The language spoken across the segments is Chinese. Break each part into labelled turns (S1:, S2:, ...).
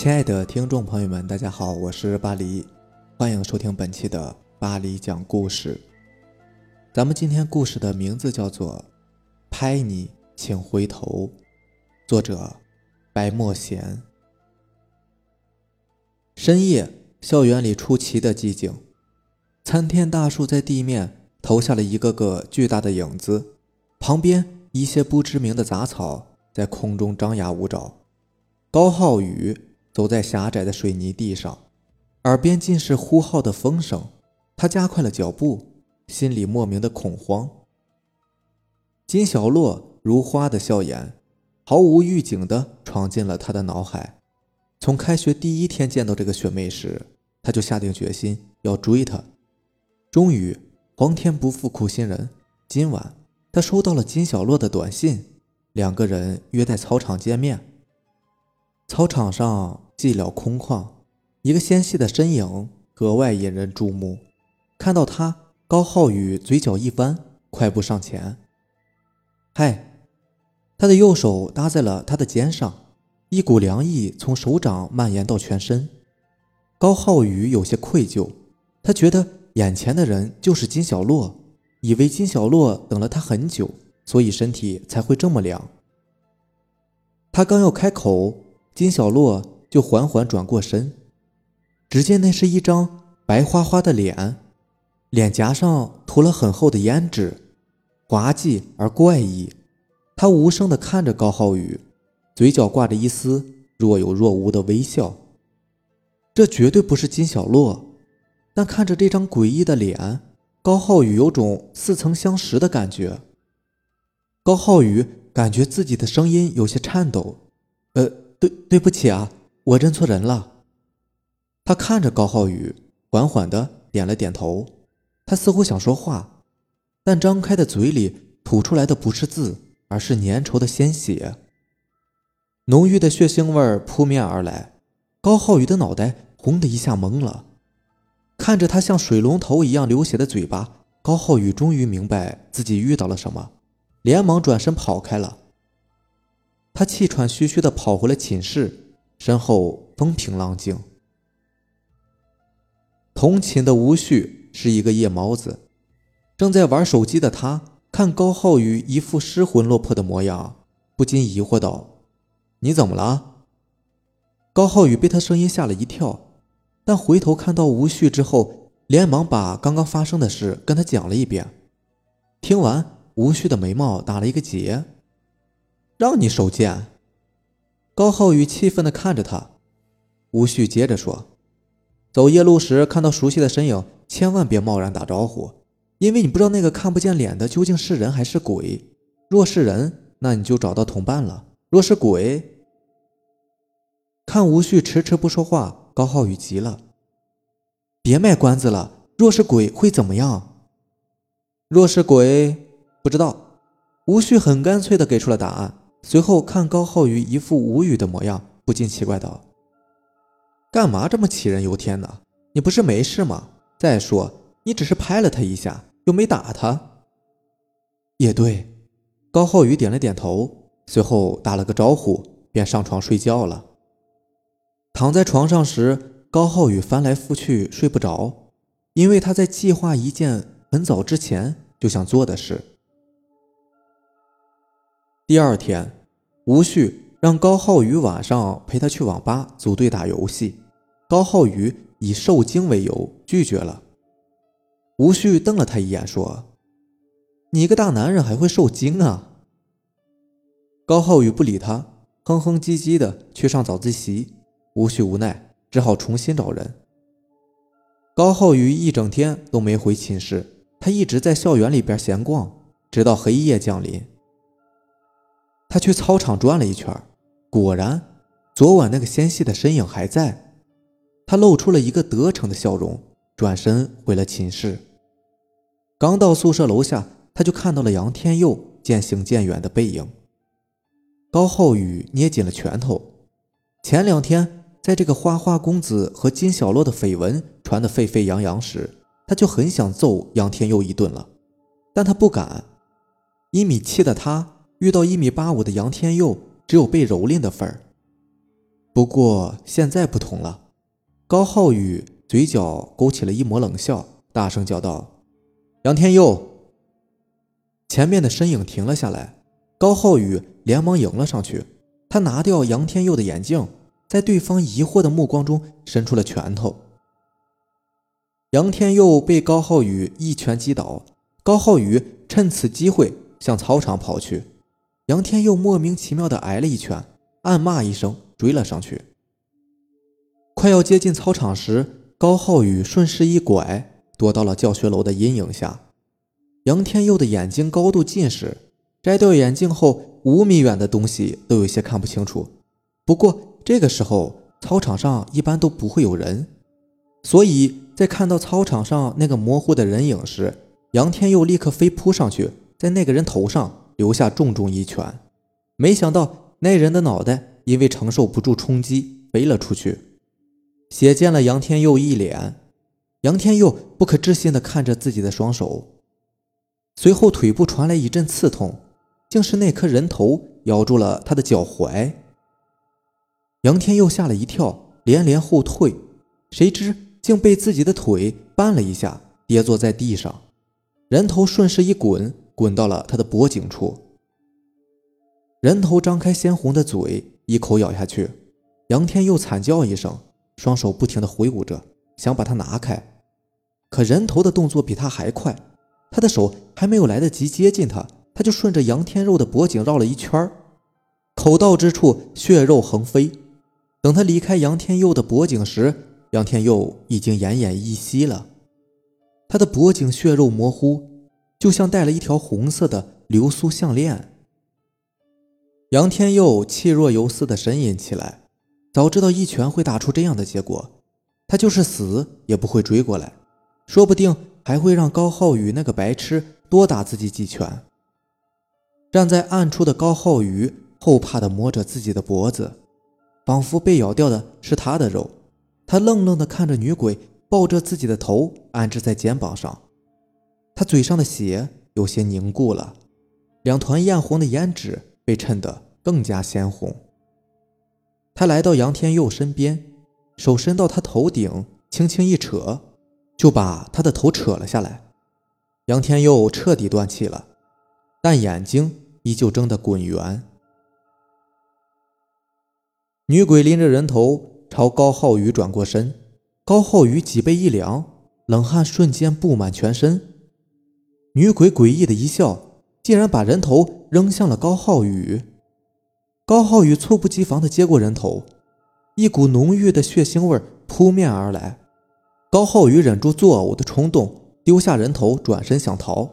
S1: 亲爱的听众朋友们，大家好，我是巴黎，欢迎收听本期的巴黎讲故事。咱们今天故事的名字叫做《拍你，请回头》，作者白墨贤。深夜，校园里出奇的寂静，参天大树在地面投下了一个个巨大的影子，旁边一些不知名的杂草在空中张牙舞爪。高浩宇。走在狭窄的水泥地上，耳边尽是呼号的风声。他加快了脚步，心里莫名的恐慌。金小洛如花的笑颜，毫无预警地闯进了他的脑海。从开学第一天见到这个学妹时，他就下定决心要追她。终于，皇天不负苦心人，今晚他收到了金小洛的短信，两个人约在操场见面。操场上寂寥空旷，一个纤细的身影格外引人注目。看到他，高浩宇嘴角一弯，快步上前。嗨，他的右手搭在了他的肩上，一股凉意从手掌蔓延到全身。高浩宇有些愧疚，他觉得眼前的人就是金小洛，以为金小洛等了他很久，所以身体才会这么凉。他刚要开口。金小洛就缓缓转过身，只见那是一张白花花的脸，脸颊上涂了很厚的胭脂，滑稽而怪异。他无声地看着高浩宇，嘴角挂着一丝若有若无的微笑。这绝对不是金小洛，但看着这张诡异的脸，高浩宇有种似曾相识的感觉。高浩宇感觉自己的声音有些颤抖，呃。对，对不起啊，我认错人了。他看着高浩宇，缓缓的点了点头。他似乎想说话，但张开的嘴里吐出来的不是字，而是粘稠的鲜血。浓郁的血腥味扑面而来，高浩宇的脑袋轰的一下懵了。看着他像水龙头一样流血的嘴巴，高浩宇终于明白自己遇到了什么，连忙转身跑开了。他气喘吁吁地跑回了寝室，身后风平浪静。同寝的吴旭是一个夜猫子，正在玩手机的他看高浩宇一副失魂落魄的模样，不禁疑惑道：“你怎么了？”高浩宇被他声音吓了一跳，但回头看到吴旭之后，连忙把刚刚发生的事跟他讲了一遍。听完，吴旭的眉毛打了一个结。让你手贱！高浩宇气愤地看着他。吴旭接着说：“走夜路时看到熟悉的身影，千万别贸然打招呼，因为你不知道那个看不见脸的究竟是人还是鬼。若是人，那你就找到同伴了；若是鬼……”看吴旭迟迟不说话，高浩宇急了：“别卖关子了！若是鬼会怎么样？若是鬼，不知道。”吴旭很干脆地给出了答案。随后看高浩宇一副无语的模样，不禁奇怪道：“干嘛这么杞人忧天呢？你不是没事吗？再说你只是拍了他一下，又没打他。”也对，高浩宇点了点头，随后打了个招呼，便上床睡觉了。躺在床上时，高浩宇翻来覆去睡不着，因为他在计划一件很早之前就想做的事。第二天，吴旭让高浩宇晚上陪他去网吧组队打游戏。高浩宇以受惊为由拒绝了。吴旭瞪了他一眼，说：“你一个大男人还会受惊啊？”高浩宇不理他，哼哼唧唧的去上早自习。吴旭无奈，只好重新找人。高浩宇一整天都没回寝室，他一直在校园里边闲逛，直到黑夜降临。他去操场转了一圈，果然，昨晚那个纤细的身影还在。他露出了一个得逞的笑容，转身回了寝室。刚到宿舍楼下，他就看到了杨天佑渐行渐远的背影。高浩宇捏紧了拳头。前两天，在这个花花公子和金小洛的绯闻传得沸沸扬扬时，他就很想揍杨天佑一顿了，但他不敢。一米七的他。遇到一米八五的杨天佑，只有被蹂躏的份儿。不过现在不同了，高浩宇嘴角勾起了一抹冷笑，大声叫道：“杨天佑！”前面的身影停了下来，高浩宇连忙迎了上去。他拿掉杨天佑的眼镜，在对方疑惑的目光中伸出了拳头。杨天佑被高浩宇一拳击倒，高浩宇趁此机会向操场跑去。杨天佑莫名其妙的挨了一拳，暗骂一声。追了上去，快要接近操场时，高浩宇顺势一拐，躲到了教学楼的阴影下。杨天佑的眼睛高度近视，摘掉眼镜后，五米远的东西都有些看不清楚。不过这个时候，操场上一般都不会有人，所以在看到操场上那个模糊的人影时，杨天佑立刻飞扑上去，在那个人头上留下重重一拳。没想到那人的脑袋。因为承受不住冲击，飞了出去，血溅了杨天佑一脸。杨天佑不可置信地看着自己的双手，随后腿部传来一阵刺痛，竟是那颗人头咬住了他的脚踝。杨天佑吓了一跳，连连后退，谁知竟被自己的腿绊了一下，跌坐在地上，人头顺势一滚，滚到了他的脖颈处。人头张开鲜红的嘴。一口咬下去，杨天佑惨叫一声，双手不停地挥舞着，想把它拿开。可人头的动作比他还快，他的手还没有来得及接近他，他就顺着杨天佑的脖颈绕了一圈口到之处血肉横飞。等他离开杨天佑的脖颈时，杨天佑已经奄奄一息了。他的脖颈血肉模糊，就像戴了一条红色的流苏项链。杨天佑气若游丝的呻吟起来，早知道一拳会打出这样的结果，他就是死也不会追过来，说不定还会让高浩宇那个白痴多打自己几拳。站在暗处的高浩宇后怕的摸着自己的脖子，仿佛被咬掉的是他的肉。他愣愣的看着女鬼抱着自己的头安置在肩膀上，他嘴上的血有些凝固了，两团艳红的胭脂。被衬得更加鲜红。他来到杨天佑身边，手伸到他头顶，轻轻一扯，就把他的头扯了下来。杨天佑彻底断气了，但眼睛依旧睁得滚圆。女鬼拎着人头朝高浩宇转过身，高浩宇脊背一凉，冷汗瞬间布满全身。女鬼诡异的一笑。竟然把人头扔向了高浩宇，高浩宇猝不及防地接过人头，一股浓郁的血腥味扑面而来。高浩宇忍住作呕的冲动，丢下人头，转身想逃，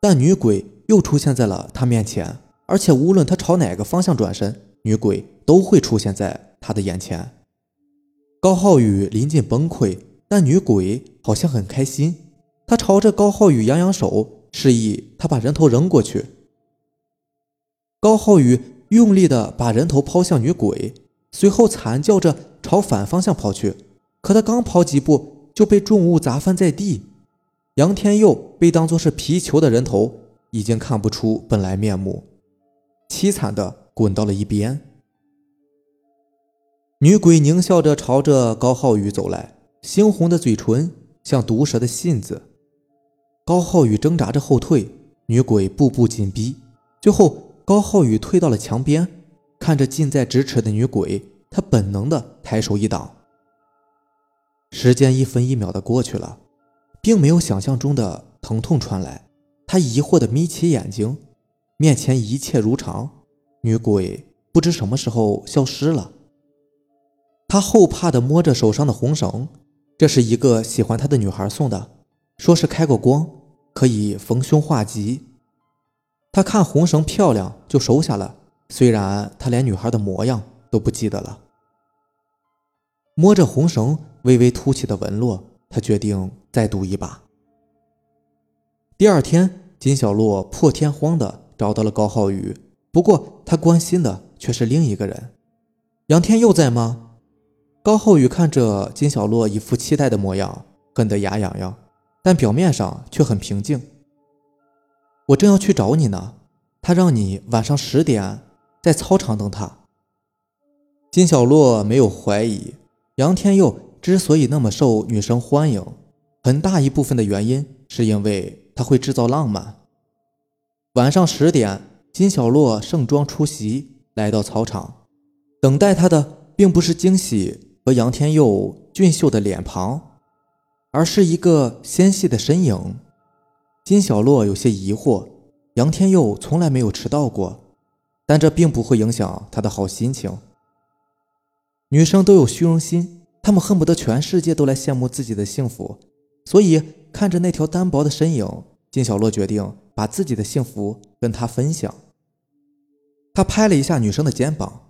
S1: 但女鬼又出现在了他面前，而且无论他朝哪个方向转身，女鬼都会出现在他的眼前。高浩宇临近崩溃，但女鬼好像很开心，他朝着高浩宇扬扬手。示意他把人头扔过去。高浩宇用力的把人头抛向女鬼，随后惨叫着朝反方向跑去。可他刚跑几步，就被重物砸翻在地。杨天佑被当作是皮球的人头已经看不出本来面目，凄惨的滚到了一边。女鬼狞笑着朝着高浩宇走来，猩红的嘴唇像毒蛇的信子。高浩宇挣扎着后退，女鬼步步紧逼。最后，高浩宇退到了墙边，看着近在咫尺的女鬼，他本能的抬手一挡。时间一分一秒的过去了，并没有想象中的疼痛传来。他疑惑的眯起眼睛，面前一切如常，女鬼不知什么时候消失了。他后怕的摸着手上的红绳，这是一个喜欢他的女孩送的，说是开过光。可以逢凶化吉。他看红绳漂亮，就收下了。虽然他连女孩的模样都不记得了。摸着红绳微微凸起的纹络，他决定再赌一把。第二天，金小洛破天荒的找到了高浩宇，不过他关心的却是另一个人。杨天佑在吗？高浩宇看着金小洛一副期待的模样，恨得牙痒痒。但表面上却很平静。我正要去找你呢，他让你晚上十点在操场等他。金小洛没有怀疑杨天佑之所以那么受女生欢迎，很大一部分的原因是因为他会制造浪漫。晚上十点，金小洛盛装出席，来到操场，等待他的并不是惊喜和杨天佑俊秀的脸庞，而是一个纤细的身影。金小洛有些疑惑，杨天佑从来没有迟到过，但这并不会影响他的好心情。女生都有虚荣心，她们恨不得全世界都来羡慕自己的幸福，所以看着那条单薄的身影，金小洛决定把自己的幸福跟她分享。他拍了一下女生的肩膀，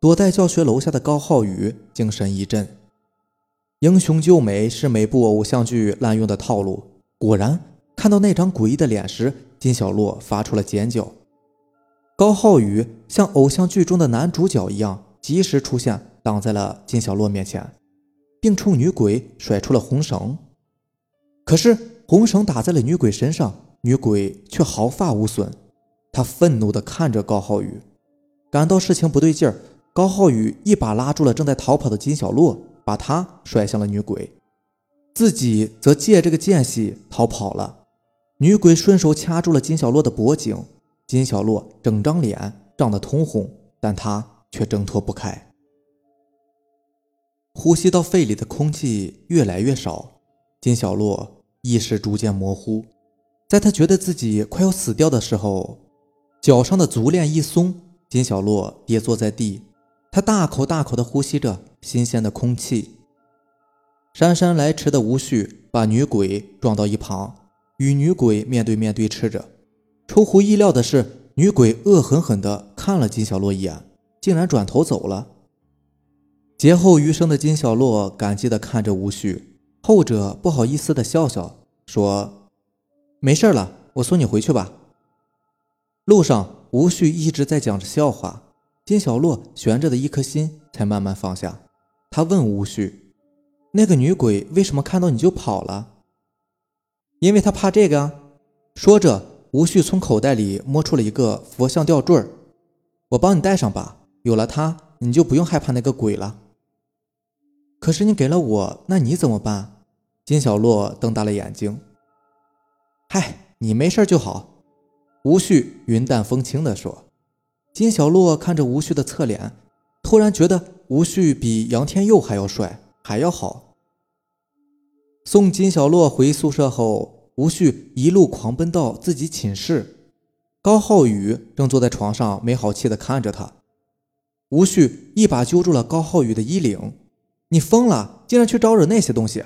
S1: 躲在教学楼下的高浩宇精神一振。英雄救美是每部偶像剧滥用的套路，果然，看到那张诡异的脸时，金小洛发出了尖叫。高浩宇像偶像剧中的男主角一样，及时出现。挡在了金小洛面前，并冲女鬼甩出了红绳。可是红绳打在了女鬼身上，女鬼却毫发无损。她愤怒地看着高浩宇，感到事情不对劲儿。高浩宇一把拉住了正在逃跑的金小洛，把他甩向了女鬼，自己则借这个间隙逃跑了。女鬼顺手掐住了金小洛的脖颈，金小洛整张脸涨得通红，但他却挣脱不开。呼吸到肺里的空气越来越少，金小洛意识逐渐模糊。在他觉得自己快要死掉的时候，脚上的足链一松，金小洛跌坐在地。他大口大口地呼吸着新鲜的空气。姗姗来迟的吴旭把女鬼撞到一旁，与女鬼面对面对视着。出乎意料的是，女鬼恶狠狠地看了金小洛一眼，竟然转头走了。劫后余生的金小洛感激地看着吴旭，后者不好意思地笑笑说：“没事了，我送你回去吧。”路上，吴旭一直在讲着笑话，金小洛悬着的一颗心才慢慢放下。他问吴旭：“那个女鬼为什么看到你就跑了？”“因为她怕这个。”说着，吴旭从口袋里摸出了一个佛像吊坠我帮你戴上吧，有了它，你就不用害怕那个鬼了。”可是你给了我，那你怎么办？金小洛瞪大了眼睛。嗨，你没事就好。吴旭云淡风轻地说。金小洛看着吴旭的侧脸，突然觉得吴旭比杨天佑还要帅，还要好。送金小洛回宿舍后，吴旭一路狂奔到自己寝室。高浩宇正坐在床上，没好气地看着他。吴旭一把揪住了高浩宇的衣领。你疯了，竟然去招惹那些东西！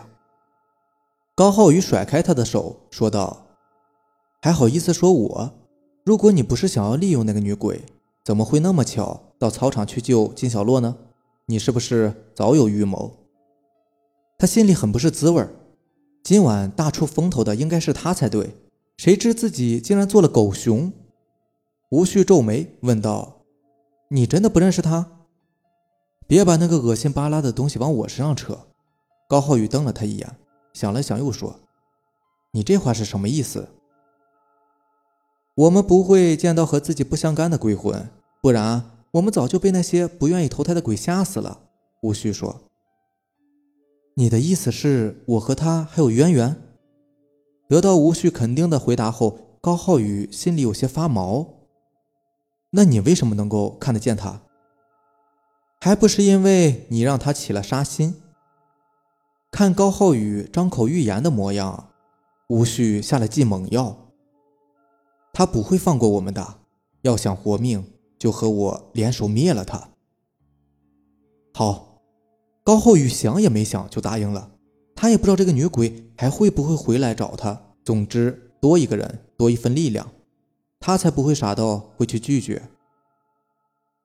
S1: 高浩宇甩开他的手，说道：“还好意思说我？如果你不是想要利用那个女鬼，怎么会那么巧到操场去救金小洛呢？你是不是早有预谋？”他心里很不是滋味今晚大出风头的应该是他才对，谁知自己竟然做了狗熊。吴旭皱眉问道：“你真的不认识他？”别把那个恶心巴拉的东西往我身上扯。高浩宇瞪了他一眼，想了想，又说：“你这话是什么意思？”我们不会见到和自己不相干的鬼魂，不然我们早就被那些不愿意投胎的鬼吓死了。”吴旭说。“你的意思是我和他还有渊源？”得到吴旭肯定的回答后，高浩宇心里有些发毛。“那你为什么能够看得见他？”还不是因为你让他起了杀心。看高浩宇张口欲言的模样，吴旭下了剂猛药。他不会放过我们的，要想活命，就和我联手灭了他。好，高浩宇想也没想就答应了。他也不知道这个女鬼还会不会回来找他。总之，多一个人，多一份力量，他才不会傻到会去拒绝。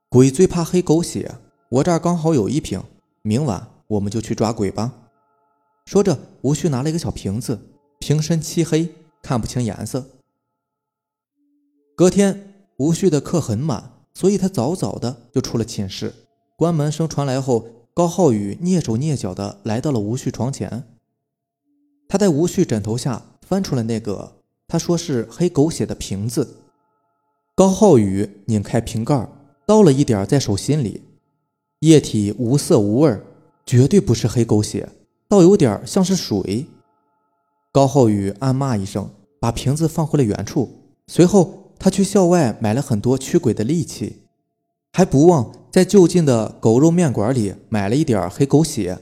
S1: 鬼最怕黑狗血。我这儿刚好有一瓶，明晚我们就去抓鬼吧。说着，吴旭拿了一个小瓶子，瓶身漆黑，看不清颜色。隔天，吴旭的课很满，所以他早早的就出了寝室。关门声传来后，高浩宇蹑手蹑脚的来到了吴旭床前。他在吴旭枕头下翻出了那个他说是黑狗血的瓶子。高浩宇拧开瓶盖，倒了一点在手心里。液体无色无味，绝对不是黑狗血，倒有点像是水。高浩宇暗骂一声，把瓶子放回了原处。随后，他去校外买了很多驱鬼的利器，还不忘在就近的狗肉面馆里买了一点黑狗血。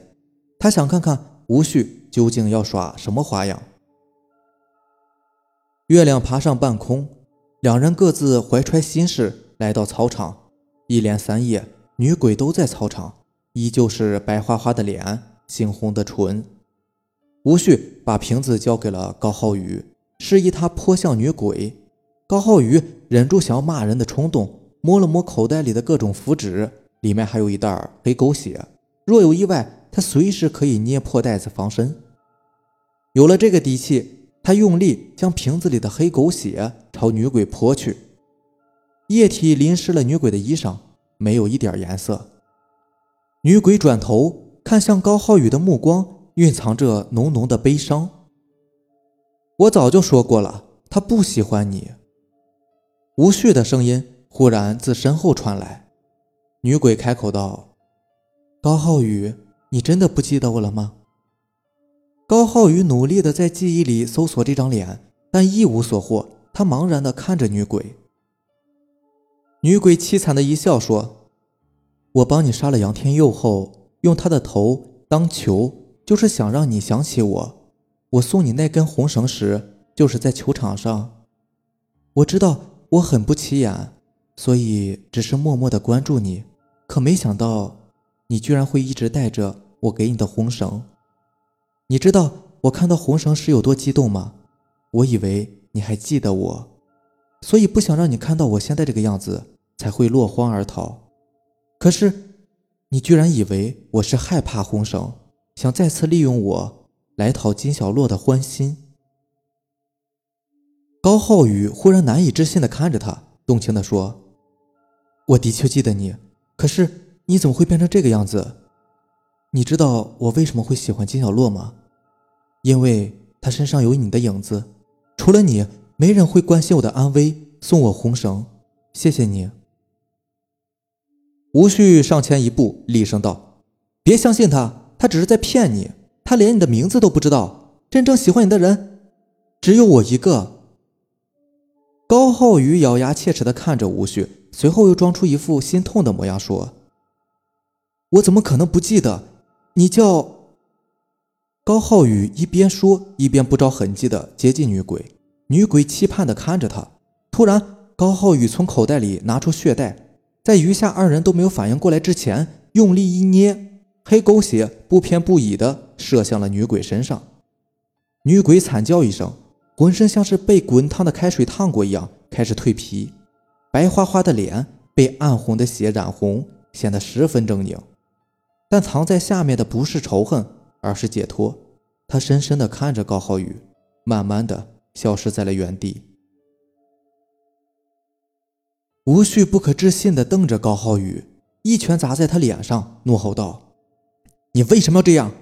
S1: 他想看看吴旭究竟要耍什么花样。月亮爬上半空，两人各自怀揣心事来到操场。一连三夜，女鬼都在操场，依旧是白花花的脸，猩红的唇。吴旭把瓶子交给了高浩宇，示意他泼向女鬼。高浩宇忍住想要骂人的冲动，摸了摸口袋里的各种符纸，里面还有一袋黑狗血。若有意外，他随时可以捏破袋子防身。有了这个底气，他用力将瓶子里的黑狗血朝女鬼泼去。液体淋湿了女鬼的衣裳，没有一点颜色。女鬼转头看向高浩宇的目光蕴藏着浓浓的悲伤。我早就说过了，他不喜欢你。无序的声音忽然自身后传来。女鬼开口道：“高浩宇，你真的不记得我了吗？”高浩宇努力的在记忆里搜索这张脸，但一无所获。他茫然的看着女鬼。女鬼凄惨的一笑，说：“我帮你杀了杨天佑后，用他的头当球，就是想让你想起我。我送你那根红绳时，就是在球场上。我知道我很不起眼，所以只是默默的关注你。可没想到，你居然会一直带着我给你的红绳。你知道我看到红绳时有多激动吗？我以为你还记得我。”所以不想让你看到我现在这个样子，才会落荒而逃。可是，你居然以为我是害怕红绳，想再次利用我来讨金小洛的欢心。高浩宇忽然难以置信地看着他，动情地说：“我的确记得你，可是你怎么会变成这个样子？你知道我为什么会喜欢金小洛吗？因为他身上有你的影子，除了你。”没人会关心我的安危，送我红绳，谢谢你。吴旭上前一步，厉声道：“别相信他，他只是在骗你。他连你的名字都不知道。真正喜欢你的人，只有我一个。”高浩宇咬牙切齿的看着吴旭，随后又装出一副心痛的模样，说：“我怎么可能不记得？你叫……”高浩宇一边说，一边不着痕迹的接近女鬼。女鬼期盼地看着他，突然，高浩宇从口袋里拿出血袋，在余下二人都没有反应过来之前，用力一捏，黑狗血不偏不倚地射向了女鬼身上。女鬼惨叫一声，浑身像是被滚烫的开水烫过一样，开始蜕皮，白花花的脸被暗红的血染红，显得十分狰狞。但藏在下面的不是仇恨，而是解脱。他深深地看着高浩宇，慢慢的。消失在了原地。吴旭不可置信的瞪着高浩宇，一拳砸在他脸上，怒吼道：“你为什么要这样？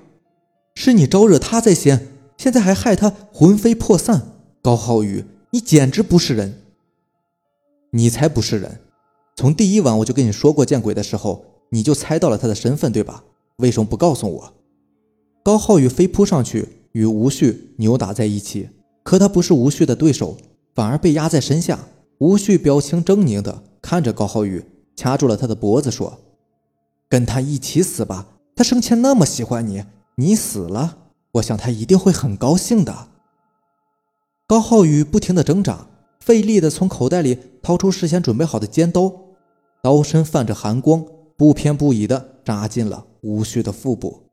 S1: 是你招惹他在先，现在还害他魂飞魄散！高浩宇，你简直不是人！你才不是人！从第一晚我就跟你说过见鬼的时候，你就猜到了他的身份，对吧？为什么不告诉我？”高浩宇飞扑上去，与吴旭扭打在一起。可他不是吴旭的对手，反而被压在身下。吴旭表情狰狞的看着高浩宇，掐住了他的脖子，说：“跟他一起死吧！他生前那么喜欢你，你死了，我想他一定会很高兴的。”高浩宇不停的挣扎，费力的从口袋里掏出事先准备好的尖刀，刀身泛着寒光，不偏不倚的扎进了吴旭的腹部。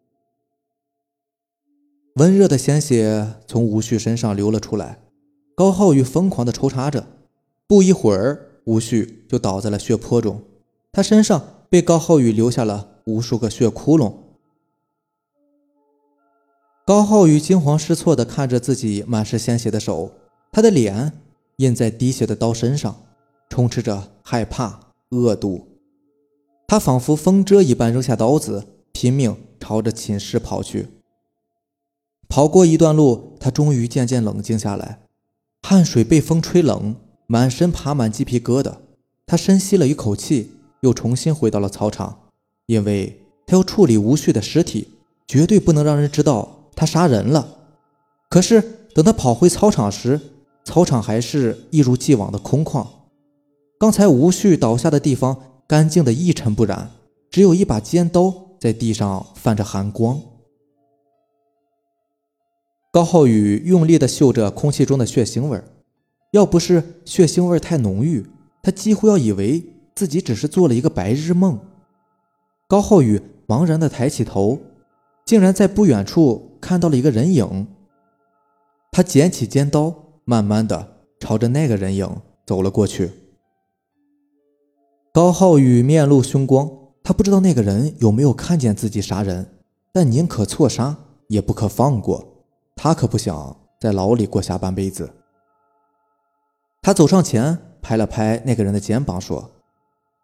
S1: 温热的鲜血从吴旭身上流了出来，高浩宇疯狂地抽插着。不一会儿，吴旭就倒在了血泊中，他身上被高浩宇留下了无数个血窟窿。高浩宇惊慌失措地看着自己满是鲜血的手，他的脸印在滴血的刀身上，充斥着害怕、恶毒。他仿佛风车一般扔下刀子，拼命朝着寝室跑去。跑过一段路，他终于渐渐冷静下来，汗水被风吹冷，满身爬满鸡皮疙瘩。他深吸了一口气，又重新回到了操场，因为他要处理吴旭的尸体，绝对不能让人知道他杀人了。可是等他跑回操场时，操场还是一如既往的空旷。刚才吴旭倒下的地方干净的一尘不染，只有一把尖刀在地上泛着寒光。高浩宇用力地嗅着空气中的血腥味，要不是血腥味太浓郁，他几乎要以为自己只是做了一个白日梦。高浩宇茫然地抬起头，竟然在不远处看到了一个人影。他捡起尖刀，慢慢的朝着那个人影走了过去。高浩宇面露凶光，他不知道那个人有没有看见自己杀人，但宁可错杀，也不可放过。他可不想在牢里过下半辈子。他走上前，拍了拍那个人的肩膀，说：“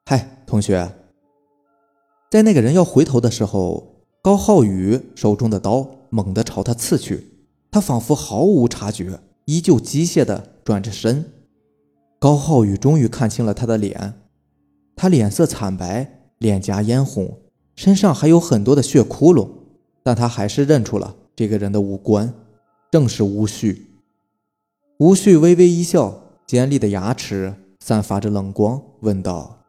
S1: 嗨，同学。”在那个人要回头的时候，高浩宇手中的刀猛地朝他刺去，他仿佛毫无察觉，依旧机械地转着身。高浩宇终于看清了他的脸，他脸色惨白，脸颊嫣红，身上还有很多的血窟窿，但他还是认出了这个人的五官。正是吴旭。吴旭微微一笑，尖利的牙齿散发着冷光，问道：“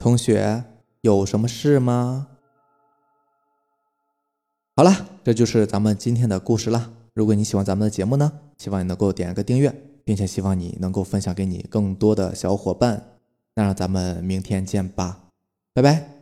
S1: 同学，有什么事吗？”好了，这就是咱们今天的故事啦。如果你喜欢咱们的节目呢，希望你能够点一个订阅，并且希望你能够分享给你更多的小伙伴。那让咱们明天见吧，拜拜。